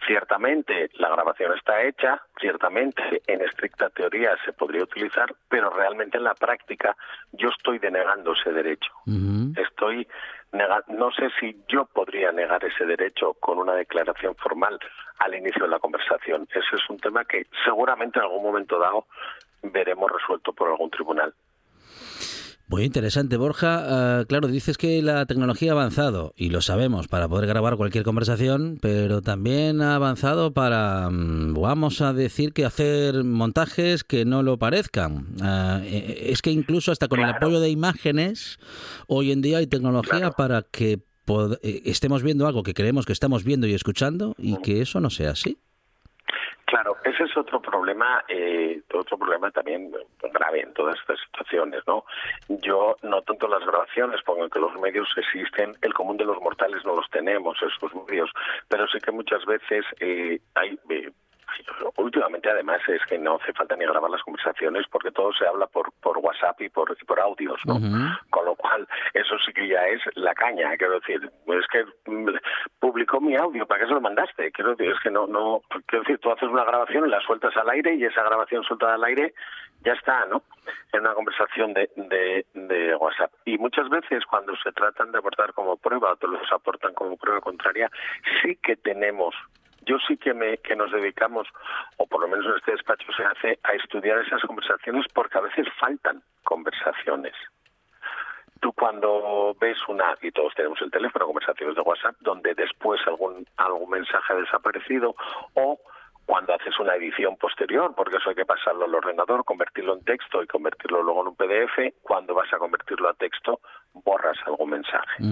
ciertamente la grabación está hecha, ciertamente en estricta teoría se podría utilizar, pero realmente en la práctica yo estoy denegando ese derecho. Estoy no sé si yo podría negar ese derecho con una declaración formal al inicio de la conversación. Ese es un tema que seguramente en algún momento dado veremos resuelto por algún tribunal. Muy interesante, Borja. Ah, claro, dices que la tecnología ha avanzado, y lo sabemos, para poder grabar cualquier conversación, pero también ha avanzado para, mm, vamos a decir, que hacer montajes que no lo parezcan. Ah, e, e, es que incluso hasta con el apoyo de imágenes, hoy en día hay tecnología para que eh, estemos viendo algo que creemos que estamos viendo y escuchando y que eso no sea así. Claro, ese es otro problema, eh, otro problema también grave en todas estas situaciones, ¿no? Yo no tanto las grabaciones, pongo que los medios existen, el común de los mortales no los tenemos, esos medios, pero sí que muchas veces eh, hay eh, Últimamente, además, es que no hace falta ni grabar las conversaciones porque todo se habla por, por WhatsApp y por, por audios, ¿no? Con lo cual, eso sí que ya es la caña. Quiero decir, es que mm, publicó mi audio, ¿para qué se lo mandaste? Quiero decir, es que no, no, quiero decir, tú haces una grabación y la sueltas al aire y esa grabación suelta al aire ya está, ¿no? En una conversación de, de, de, WhatsApp. Y muchas veces cuando se tratan de aportar como prueba o te los aportan como prueba contraria, sí que tenemos yo sí que, me, que nos dedicamos, o por lo menos en este despacho se hace, a estudiar esas conversaciones porque a veces faltan conversaciones. Tú cuando ves una, y todos tenemos el teléfono, conversaciones de WhatsApp, donde después algún, algún mensaje ha desaparecido, o cuando haces una edición posterior, porque eso hay que pasarlo al ordenador, convertirlo en texto y convertirlo luego en un PDF, cuando vas a convertirlo a texto, borras algún mensaje.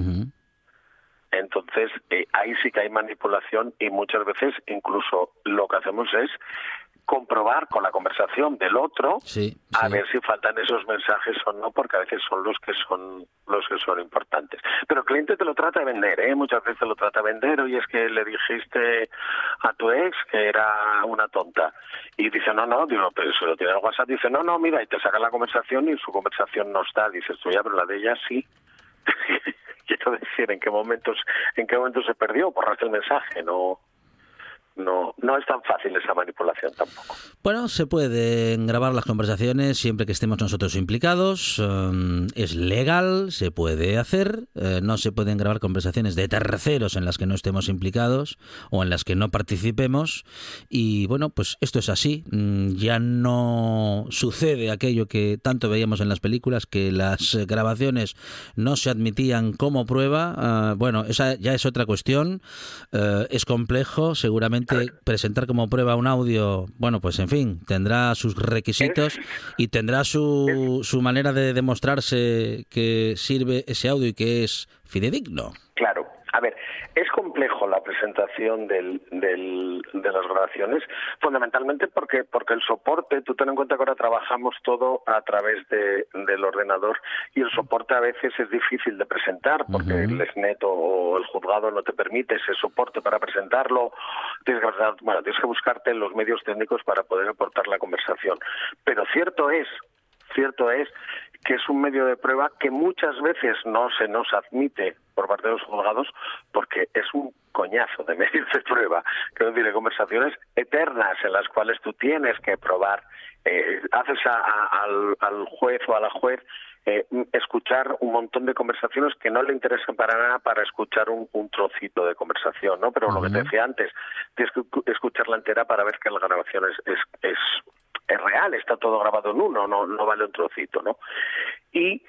Entonces, eh, ahí sí que hay manipulación y muchas veces incluso lo que hacemos es comprobar con la conversación del otro a ver si faltan esos mensajes o no porque a veces son los que son los que son importantes. Pero el cliente te lo trata de vender ¿eh? muchas veces lo trata de vender. Y es que le dijiste a tu ex que era una tonta. Y dice no no digo pero si lo tiene en WhatsApp dice no no mira y te saca la conversación y su conversación no está. Dices tú ya pero la de ella sí decir en qué momentos en qué momentos se perdió borraste el mensaje no no, no es tan fácil esa manipulación tampoco. Bueno, se pueden grabar las conversaciones siempre que estemos nosotros implicados. Um, es legal, se puede hacer. Eh, no se pueden grabar conversaciones de terceros en las que no estemos implicados o en las que no participemos. Y bueno, pues esto es así. Mm, ya no sucede aquello que tanto veíamos en las películas, que las grabaciones no se admitían como prueba. Ah, bueno, esa ya es otra cuestión. Eh, es complejo, seguramente presentar como prueba un audio, bueno, pues en fin, tendrá sus requisitos y tendrá su, su manera de demostrarse que sirve ese audio y que es fidedigno. Claro. A ver, es complejo la presentación del, del, de las grabaciones, fundamentalmente porque, porque el soporte, tú ten en cuenta que ahora trabajamos todo a través de, del ordenador y el soporte a veces es difícil de presentar porque el SNET o el juzgado no te permite ese soporte para presentarlo. Tienes que, bueno, tienes que buscarte los medios técnicos para poder aportar la conversación. Pero cierto es cierto es que es un medio de prueba que muchas veces no se nos admite por parte de los juzgados porque es un coñazo de medios de prueba. Quiero decir, conversaciones eternas en las cuales tú tienes que probar, eh, haces al, juez o a la juez eh, escuchar un montón de conversaciones que no le interesan para nada para escuchar un, trocito de conversación, ¿no? Pero lo que te decía antes, tienes que escucharla entera para ver que la grabación es, es es real, está todo grabado en uno, no, no vale un trocito, ¿no? Y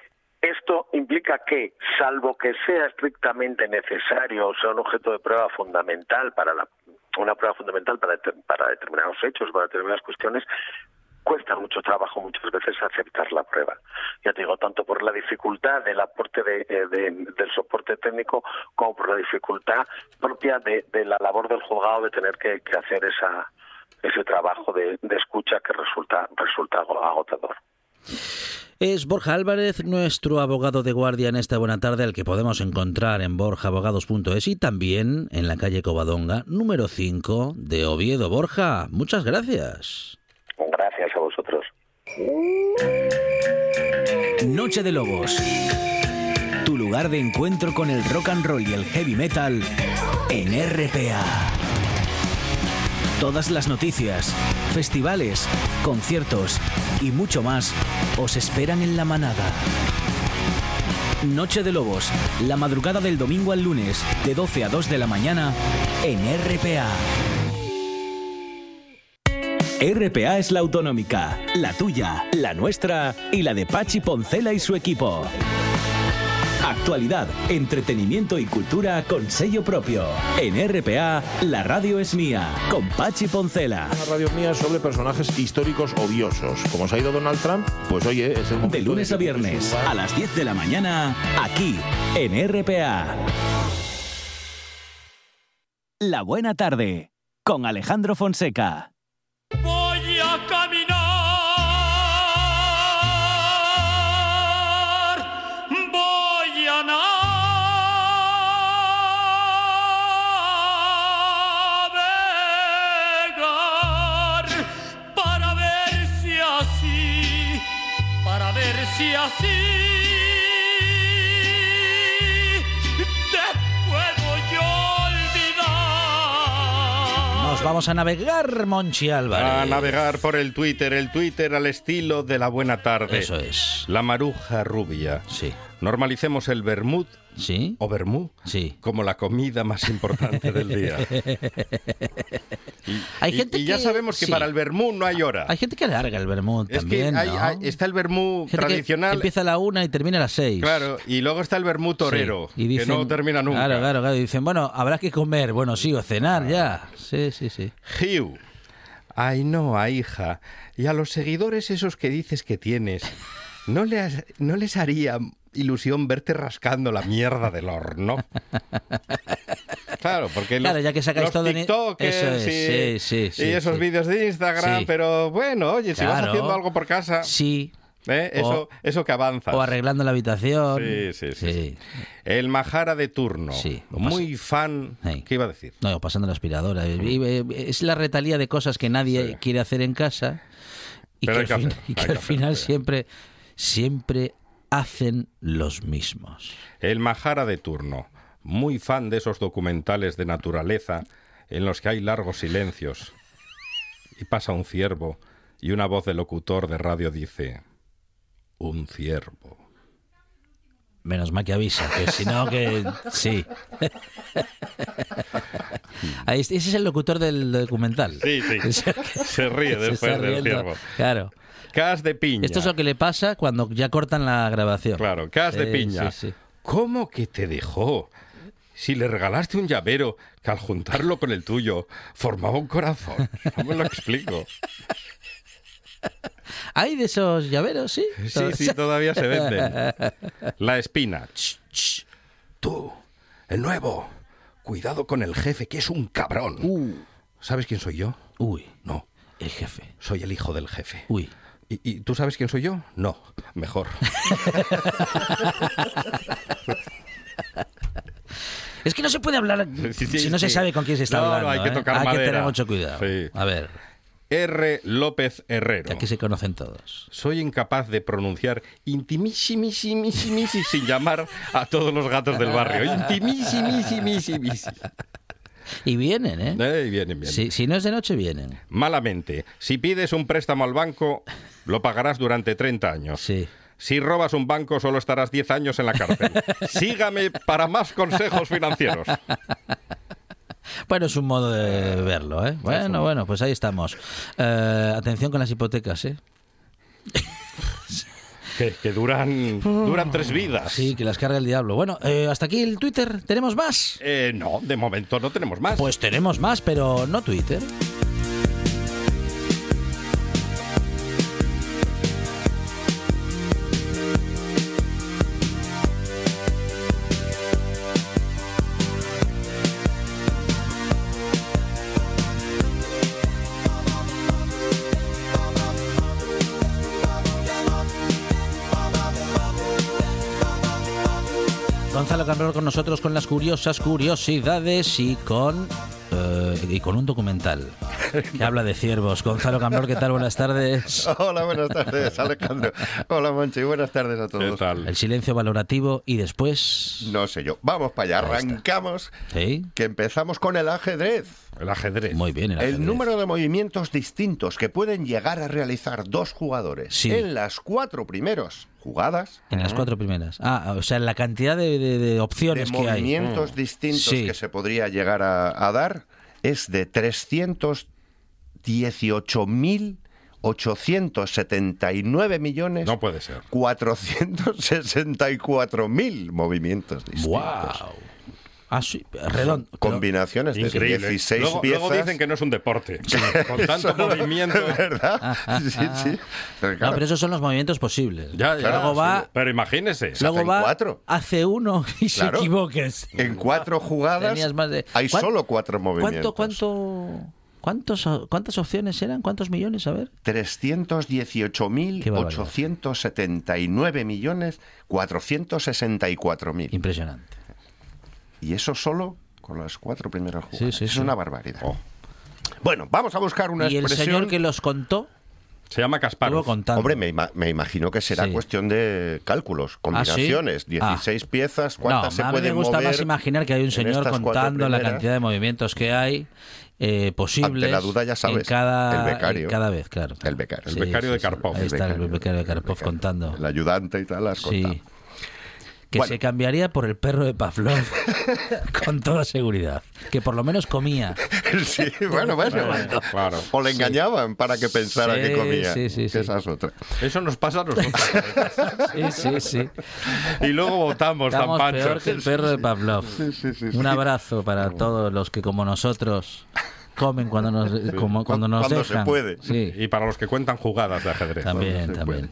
esto implica que, salvo que sea estrictamente necesario o sea un objeto de prueba fundamental para la, una prueba fundamental para, para determinados hechos, para determinadas cuestiones, cuesta mucho trabajo muchas veces aceptar la prueba. Ya te digo, tanto por la dificultad del aporte de, eh, del soporte técnico como por la dificultad propia de, la labor del juzgado de tener que hacer esa, ese trabajo de, escucha que resulta, resulta agotador. Es Borja Álvarez, nuestro abogado de guardia en esta buena tarde, al que podemos encontrar en borjaabogados.es y también en la calle Covadonga, número 5 de Oviedo. Borja, muchas gracias. Gracias a vosotros. Noche de Lobos. Tu lugar de encuentro con el rock and roll y el heavy metal en RPA. Todas las noticias, festivales, conciertos y mucho más os esperan en la manada. Noche de Lobos, la madrugada del domingo al lunes, de 12 a 2 de la mañana, en RPA. RPA es la autonómica, la tuya, la nuestra y la de Pachi Poncela y su equipo. Actualidad, entretenimiento y cultura con sello propio. En RPA, la radio es mía, con Pachi Poncela. La radio es mía sobre personajes históricos odiosos. Como se ha ido Donald Trump, pues oye, es el momento. De lunes a viernes, a las 10 de la mañana, aquí, en RPA. La buena tarde, con Alejandro Fonseca. Si así te puedo yo olvidar. Nos vamos a navegar, Monchi Álvarez. A navegar por el Twitter, el Twitter al estilo de la buena tarde. Eso es. La maruja rubia. Sí. Normalicemos el vermut ¿Sí? o vermú Sí. como la comida más importante del día. Y, Hay y- gente y ya que- sabemos que sí. para el vermú no hay hora. Hay gente que larga el vermut es también, que hay- ¿no? hay- está el vermú tradicional. empieza a la una y termina a las seis. Claro, y luego está el vermú torero, y que no termina nunca. Claro, claro, claro. Y dicen, bueno, habrá que comer. Bueno, sí, o cenar ya. Sí, sí, sí. Hugh. Ay, no, a hija. Y a los seguidores esos que dices que tienes, ¿no les, no les haría ilusión verte rascando la mierda del horno? Claro, porque Claro, los, ya que sacáis todo en- Eso es, y, sí, sí, sí, y esos vídeos de Instagram, pero bueno, oye, si vas haciendo algo por casa, Sí. ¿eh? eso, eso que avanza. O arreglando la habitación. Sí, sí, sí. El Majara de turno. Sí, Muy fan. ¿Qué iba a decir? No, pasando la aspiradora. Y, eh, Es la retalía de cosas que nadie quiere hacer en casa y Pero que, al, fin- y que al final siempre, siempre hacen los mismos. El Majara de turno, muy fan de esos documentales de naturaleza en los que hay largos silencios. Y pasa un ciervo y una voz de locutor de radio dice, un ciervo. Menos mal que avisa, que si no, que sí. Ahí, ese es el locutor del documental. Sí, sí. Se ríe después del ciervo. Claro. Cas de piña. Esto es lo que le pasa cuando ya cortan la grabación. Claro, cas de piña. sí, sí. ¿Cómo que te dejó? Si le regalaste un llavero que al juntarlo con el tuyo formaba un corazón. No me lo explico. ¿Hay de esos llaveros, sí? Sí, sí, todavía se venden. La espina. Ch, ch. Tú, el nuevo. Cuidado con el jefe, que es un cabrón. Uh. ¿Sabes quién soy yo? Uy, No, el jefe. soy el hijo del jefe. Uy. ¿Y, y tú sabes quién soy yo? No, mejor. Es que no se puede hablar Sí, sí, si no se sabe con quién se está No, no, hablando. hay que ¿eh? tocar Hay que tener mucho cuidado. A ver, R. López Herrero. aquí se conocen todos. Soy incapaz de pronunciar intimísimísimísimísimi Y vienen, ¿eh? Eh, vienen, bien. Si, si no es de noche, vienen. Malamente, si pides un préstamo al banco, lo pagarás durante 30 años. Sí. Si robas un banco, solo estarás 10 años en la cárcel. Sígame para más consejos financieros. Bueno, es un modo de verlo, ¿eh? Bueno, bueno, pues ahí estamos. Eh, atención con las hipotecas, ¿eh? Que, que duran, duran tres vidas. Sí, que las carga el diablo. Bueno, eh, hasta aquí el Twitter. ¿Tenemos más? Eh, no, de momento no tenemos más. Pues tenemos más, pero no Twitter. Cambrón con nosotros con las curiosas curiosidades y con eh, y con un documental que habla de ciervos. Gonzalo Cambrón, ¿qué tal? Buenas tardes. Hola, buenas tardes, Alejandro. Hola, Monchi, buenas tardes a ¿Qué todos. tal? El silencio valorativo y después No sé yo. Vamos para allá, arrancamos. ¿Sí? Que empezamos con el ajedrez. El ajedrez. Muy bien, el, El ajedrez. número de movimientos distintos que pueden llegar a realizar dos jugadores Sí. en las cuatro primeras jugadas. en las cuatro primeras. Ah, o sea, la cantidad de, de- de De opciones que hay. movimientos distintos Sí. que se podría llegar a, a dar es de 300 18.000 879 millones. No puede ser. 464 mil movimientos distintos. ¡Wow! Ah, sí, redondo. Combinaciones de Increíble. 16 luego, piezas. luego dicen que no es un deporte. Con tanto movimiento. ¿Verdad? Sí, sí. Pero No, claro, pero esos son los movimientos posibles. Ya, ya, luego sí. va, Pero imagínese. luego va, cuatro. hace uno y se Claro. equivoques. en cuatro jugadas más de- hay ¿Cuán- solo cuatro movimientos. ¿Cuánto, cuánto, cuántos, ¿Cuántas opciones eran? ¿Cuántos millones? A ver. 318.879 millones 464.000. Impresionante. Y eso solo con las cuatro primeras jugadas. Sí, sí, es sí. una barbaridad. Bueno, vamos a buscar una y el señor que los contó Se llama Kasparov. contando. Hombre, me, ima- me imagino que será Sí. cuestión de cálculos, combinaciones, Ah. 16 piezas, no, cuántas se a mí pueden me gusta mover más imaginar que hay un señor contando la cantidad de movimientos que hay eh, posibles. Ante la duda, ya sabes, en cada, el becario. en cada vez, claro. El becario. El becario de Karpov. Ahí está el becario. becario de Karpov El becario. contando. El ayudante y tal, las Sí. contado. Que Bueno. se cambiaría por el perro de Pavlov, con toda seguridad. Que por lo menos comía. Sí, bueno, bueno. Claro. O le engañaban para que pensara Sí, que comía. sí, sí, que sí. esa es otra. Eso nos pasa a nosotros. Sí, sí, sí. y luego votamos tan Estamos peor panchos. que el perro de Pavlov. Un abrazo para todos los que, como nosotros, comen cuando nos, como, cuando nos Cuando se dejan. puede. Sí, Y para los que cuentan jugadas de ajedrez. también, también.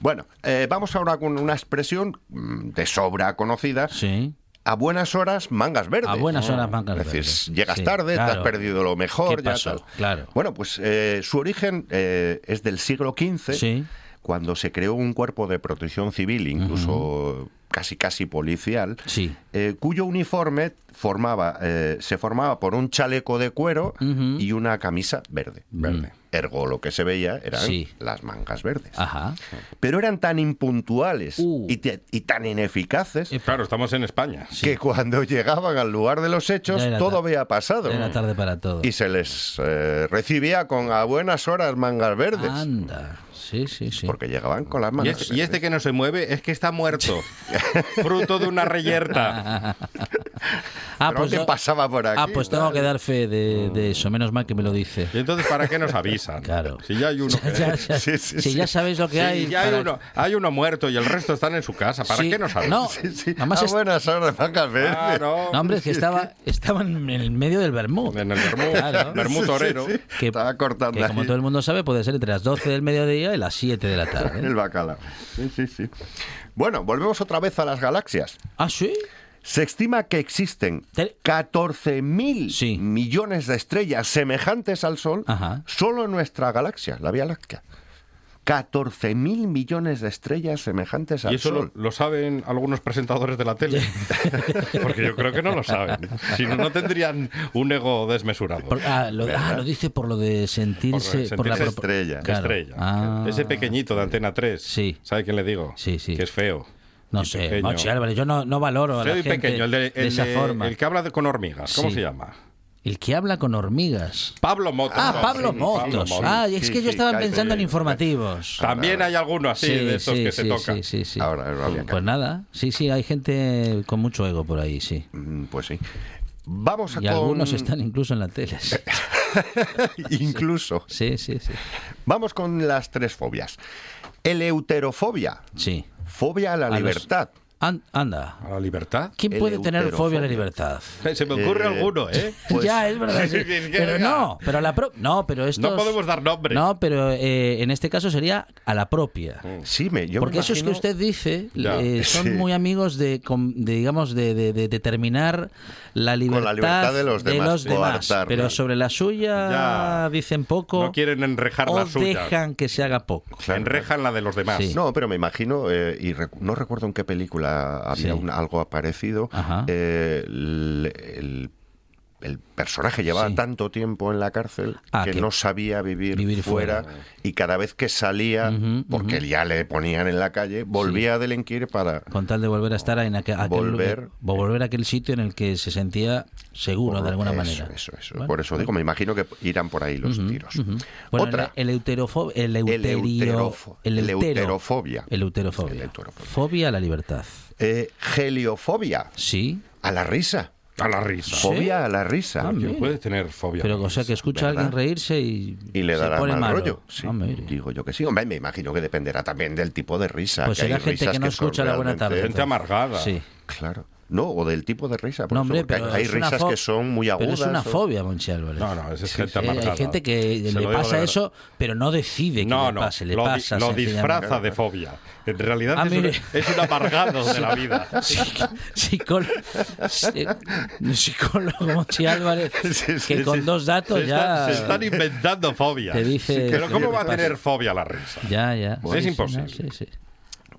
Bueno, eh, vamos ahora con una expresión mm, de sobra conocida. Sí. A buenas horas, mangas verdes. A buenas horas, mangas Es decir, verdes. llegas Sí, tarde, te has perdido lo mejor. ¿Qué ya pasó? tal. Claro. Bueno, pues eh, su origen eh, es del siglo XV, Sí. Cuando se creó un cuerpo de protección civil, incluso casi casi policial, Sí. eh, cuyo uniforme formaba, eh, se formaba por un chaleco de cuero y una camisa verde. Verde. Ergo, lo que se veía eran Sí. las mangas verdes. Ajá. Pero eran tan impuntuales Uh. y, te- y tan ineficaces Claro, estamos en España. que cuando llegaban al lugar de los hechos todo había pasado. Era tarde para todo. Y se les eh, recibía con a buenas horas mangas verdes. Anda. Sí, sí, sí. Porque llegaban con las Y mangas este, y este que no se mueve es que está muerto. Fruto de una reyerta. Ah, Pero pues, ¿qué yo- pasaba por aquí? ah, pues tengo que dar fe de, de eso. Menos mal que me lo dice. Y entonces, ¿para qué nos avisan? Claro. Si ya hay uno que... Ya, ya- Sí, sí, si sí. ya sabéis lo que hay. ya hay para- uno, hay uno muerto y el resto están en su casa. ¿Para qué nos avisan? No, Sí, sí. además a es- buenas horas. Claro. no, hombre, es que estaba, estaban en el medio del Bermud. En el Bermú, Claro. Torero. Que, Estaba cortando que, como todo el mundo sabe, puede ser entre las 12 del mediodía y las 7 de la tarde. el bacalao. Sí, sí, sí. Bueno, volvemos otra vez a las galaxias. ¿Ah, sí? Se estima que existen Te- 14.000 Sí. millones de estrellas semejantes al Sol Ajá. solo en nuestra galaxia, la Vía Láctea. 14.000 millones de estrellas semejantes al ¿Y eso lo, Sol. lo saben algunos presentadores de la tele? Porque yo creo que no lo saben. Si no, no tendrían un ego desmesurado. Por- ah, lo, ah, lo dice por lo de sentirse... Por Por, la sentirse estrella. Claro. Estrella. Ah. Ese pequeñito de Antena 3. Sí. ¿Sabe quién le digo? Sí, sí. Que es feo. No sé, Álvarez, yo no, no valoro a la Feo y gente pequeño, el, de, el esa de- forma. el que habla de- con hormigas. ¿Cómo Sí. se llama? El que habla con hormigas. Pablo Motos. Ah, Pablo sí, Motos. Motos. Ah, y es Sí, que yo sí, estaba cállate. pensando en informativos. También hay alguno así Sí, de esos sí, que se tocan. sí, sí, sí. Ahora no había Pues nada, sí, sí, hay gente con mucho ego por ahí, sí. Mm, Pues sí. Vamos a Y con... algunos están incluso en la tele. Incluso. sí, sí. sí. Vamos con las tres fobias. Eleuterofobia. Sí. Fobia a la A los- libertad. An- anda. ¿A la libertad? ¿Quién puede tener fobia a la libertad? Se me ocurre Eh, alguno, ¿eh? Pues- ya, es verdad. sí. Que, Pero no, pero la pro- no, pero esto No podemos dar nombres. No, pero eh, en este caso sería a la propia. Sí, me, yo me Porque esos que imagino- usted dice eh, son Sí. muy amigos de, de, digamos, de, de- de determinar la libertad, libertad de los demás, los demás. Pero sobre la suya Ya. dicen poco No quieren enrejar o la suya. dejan que se haga poco. Claro. Enrejan la de los demás. Sí. No, pero me imagino, eh, y recu- no recuerdo en qué película había Sí. un- algo parecido, Ajá. eh, el, el- el personaje llevaba Sí. tanto tiempo en la cárcel Ah, que, que- no sabía vivir, vivir fuera, fuera. y cada vez que salía, porque ya le ponían en la calle, volvía a delinquir para... Con tal de volver a estar en aquel, aquel Volver. lugar- volver a aquel sitio en el que se sentía seguro de alguna eso, manera. Eso, eso. Bueno, Por eso digo, me imagino que irán por ahí los tiros. Bueno, Otra, el euterofo- el euterio- el eutero- eleuterofobia. eleuterofobia. Eleuterofobia. Fobia a la libertad. eh, geliofobia, Sí. a la risa. A la risa. Fobia a la risa. Ah, ¿Quién puede tener fobia? Pero a la o sea que escucha a alguien reírse y, Y le se dará pone mal malo. rollo. Sí, Ah, digo yo que sí. Hombre, me imagino que dependerá también del tipo de risa. Pues que hay gente que no escucha la buena tarde. Gente amargada. Sí. Claro. No, o del tipo de risa. por No, hombre, hay- pero risas que son muy agudas. Pero es una o- fobia, Monchi Álvarez. No, no, es gente Sí, amargada. hay gente que Se le pasa eso, pero no decide que No, le no, pase, le lo, pasa. lo disfraza de fobia. En realidad Ah, es, un, es un amargado de la vida. Sí, psicólogo, sí, psicólogo Monchi Álvarez, Sí, sí, que con sí. dos datos Se, ya están, se están inventando fobias. te dice. Pero ¿cómo va a tener fobia la risa? Ya, ya. Es sí, imposible.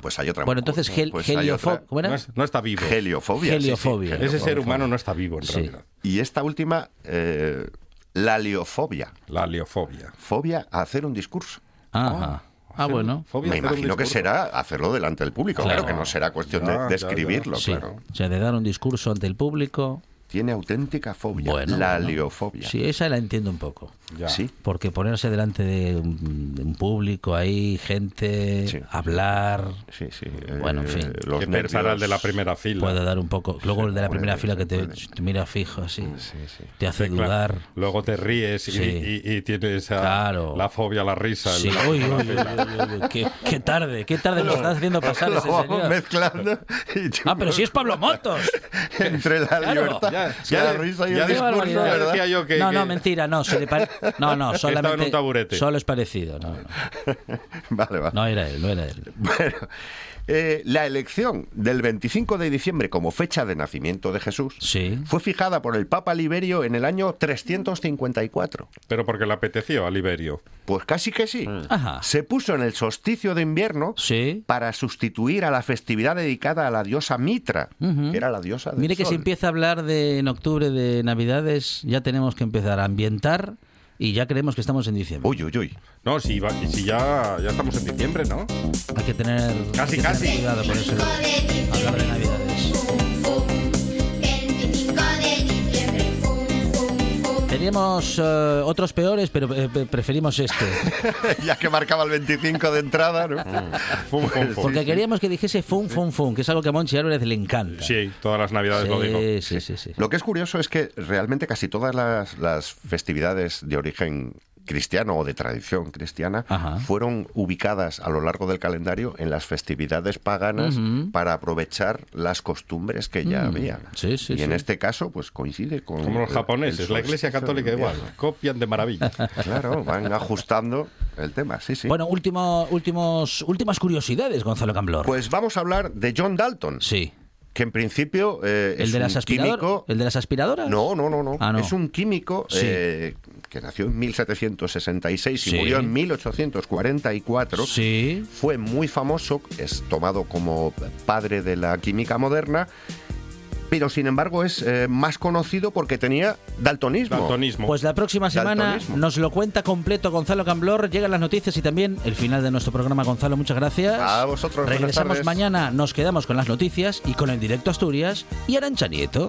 Pues hay otra. Bueno, entonces, gel, pues. No, es- no está vivo. Heliofobia. sí, sí, Heliofobia. Ese ser humano no está vivo en Sí. realidad. Y esta última, eh, la liofobia. La liofobia. Fobia a hacer un discurso. Ajá. Ah, bueno. Fobia Me imagino que será hacerlo delante del público. Claro. Claro, que no será cuestión Ya, de, ya, de ya. escribirlo, Sí. claro. O sea, de dar un discurso ante el público. Tiene auténtica fobia. Bueno, la bueno. liofobia. Sí, esa la entiendo un poco. Ya. Sí. Porque ponerse delante de un, de un público ahí, gente, Sí. hablar, Sí, sí. Bueno, en eh, fin. Los ¿Qué pensará el de la nervios- primera fila? puede dar un poco. Luego el de la puede, primera fila que te, mira fijo así, Sí, sí. te hace Sí, claro. dudar. Luego te ríes y, Sí. y- y tienes a- Claro. la fobia a la risa. Sí, El- uy, uy, uy, uy, uy, qué, qué tarde, qué tarde nos estás haciendo pasar Lo ese señor. mezclando. y Ah, pero si es Pablo Motos. Entre la Claro. libertad, Ya- la ya- ya de- discurso, decía yo que- no, que- no, mentira, no, se le pare- No, no, estaba en solamente. un taburete. Solo es parecido, no, no. Vale, vale. No era él, no era él. Bueno, eh, la elección del 25 de diciembre como fecha de nacimiento de Jesús Sí. fue fijada por el Papa Liberio en el año 354. Pero porque le apeteció a Liberio. Pues casi que sí. Ajá. Se puso en el solsticio de invierno Sí. para sustituir a la festividad dedicada a la diosa Mitra, que era la diosa del Mire que sol. si empieza a hablar de en octubre de Navidades, ya tenemos que empezar a ambientar y ya creemos que estamos en diciembre. Uy, uy, uy. No, si, va- si ya, ya estamos en diciembre, ¿no? Hay que tener, Casi, hay que tener casi. cuidado con eso. Hablar de Navidades. Teníamos eh, otros peores, pero eh, pre- preferimos este. ya que marcaba el 25 de entrada, ¿no? Fum, fum, fum. Porque queríamos que dijese fun, fun, fun, que es algo que a Monchi Álvarez le encanta. Sí, todas las navidades lo digo. sí, sí, sí, sí. Lo que es curioso es que realmente casi todas las, las festividades de origen cristiano o de tradición cristiana Ajá. fueron ubicadas a lo largo del calendario en las festividades paganas para aprovechar las costumbres que ya Mm, había. sí, sí, y en este caso, pues coincide con. Como los japoneses, la Iglesia Católica de igual. Copian de maravilla. Claro, van ajustando el tema, sí, sí. Bueno, último, últimos, últimas curiosidades, Gonzalo Camblor. pues vamos a hablar de John Dalton, sí. Que en principio eh, ¿El es de, un las aspiradoras? químico. ¿El de las aspiradoras? No, no, no, no. Ah, no. Es un químico Sí. eh, que nació en 1766 y Sí. murió en 1844. Sí. Fue muy famoso, es tomado como padre de la química moderna, pero sin embargo es eh, más conocido porque tenía daltonismo. Daltonismo. Pues la próxima semana Daltonismo. nos lo cuenta completo Gonzalo Camblor. Llegan las noticias y también el final de nuestro programa. Gonzalo, muchas gracias. A vosotros, Regresamos mañana, nos quedamos con las noticias y con el directo Asturias y Arancha Nieto.